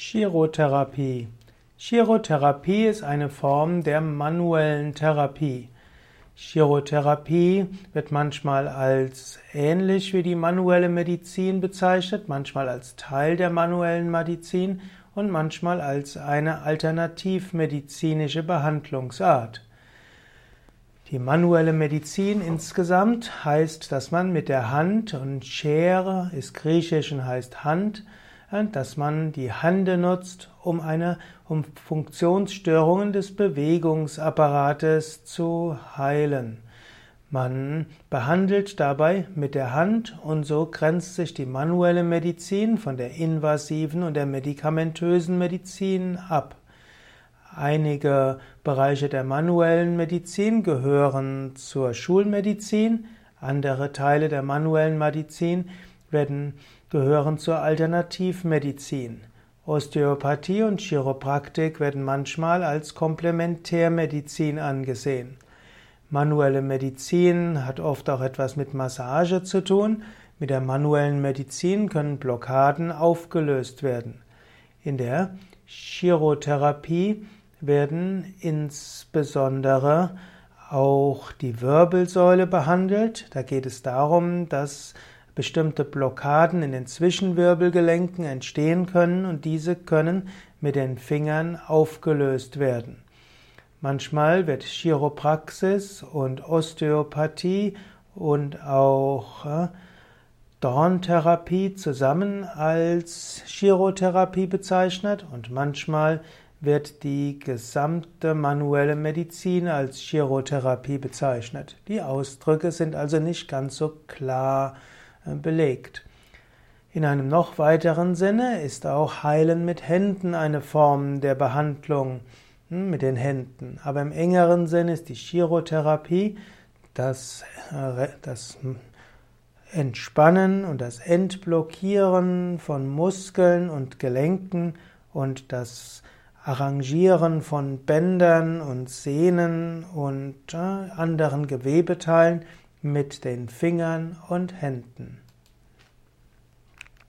Chirotherapie. Chirotherapie ist eine Form der manuellen Therapie. Chirotherapie wird manchmal als ähnlich wie die manuelle Medizin bezeichnet, manchmal als Teil der manuellen Medizin und manchmal als eine alternativmedizinische Behandlungsart. Die manuelle Medizin insgesamt heißt, dass man mit der Hand und Schere ist griechisch und heißt Hand, dass man die Hände nutzt, um eine um Funktionsstörungen des Bewegungsapparates zu heilen. Man behandelt dabei mit der Hand und so grenzt sich die manuelle Medizin von der invasiven und der medikamentösen Medizin ab. Einige Bereiche der manuellen Medizin gehören zur Schulmedizin, andere Teile der manuellen Medizin werden gehören zur Alternativmedizin. Osteopathie und Chiropraktik werden manchmal als Komplementärmedizin angesehen. Manuelle Medizin hat oft auch etwas mit Massage zu tun. Mit der manuellen Medizin können Blockaden aufgelöst werden. In der Chirotherapie werden insbesondere auch die Wirbelsäule behandelt. Da geht es darum, dass bestimmte Blockaden in den Zwischenwirbelgelenken entstehen können und diese können mit den Fingern aufgelöst werden. Manchmal wird Chiropraxis und Osteopathie und auch äh, Dorntherapie zusammen als Chirotherapie bezeichnet und manchmal wird die gesamte manuelle Medizin als Chirotherapie bezeichnet. Die Ausdrücke sind also nicht ganz so klar belegt. In einem noch weiteren Sinne ist auch Heilen mit Händen eine Form der Behandlung hm, mit den Händen. Aber im engeren Sinn ist die Chirotherapie das, äh, das Entspannen und das Entblockieren von Muskeln und Gelenken und das Arrangieren von Bändern und Sehnen und äh, anderen Gewebeteilen mit den Fingern und Händen.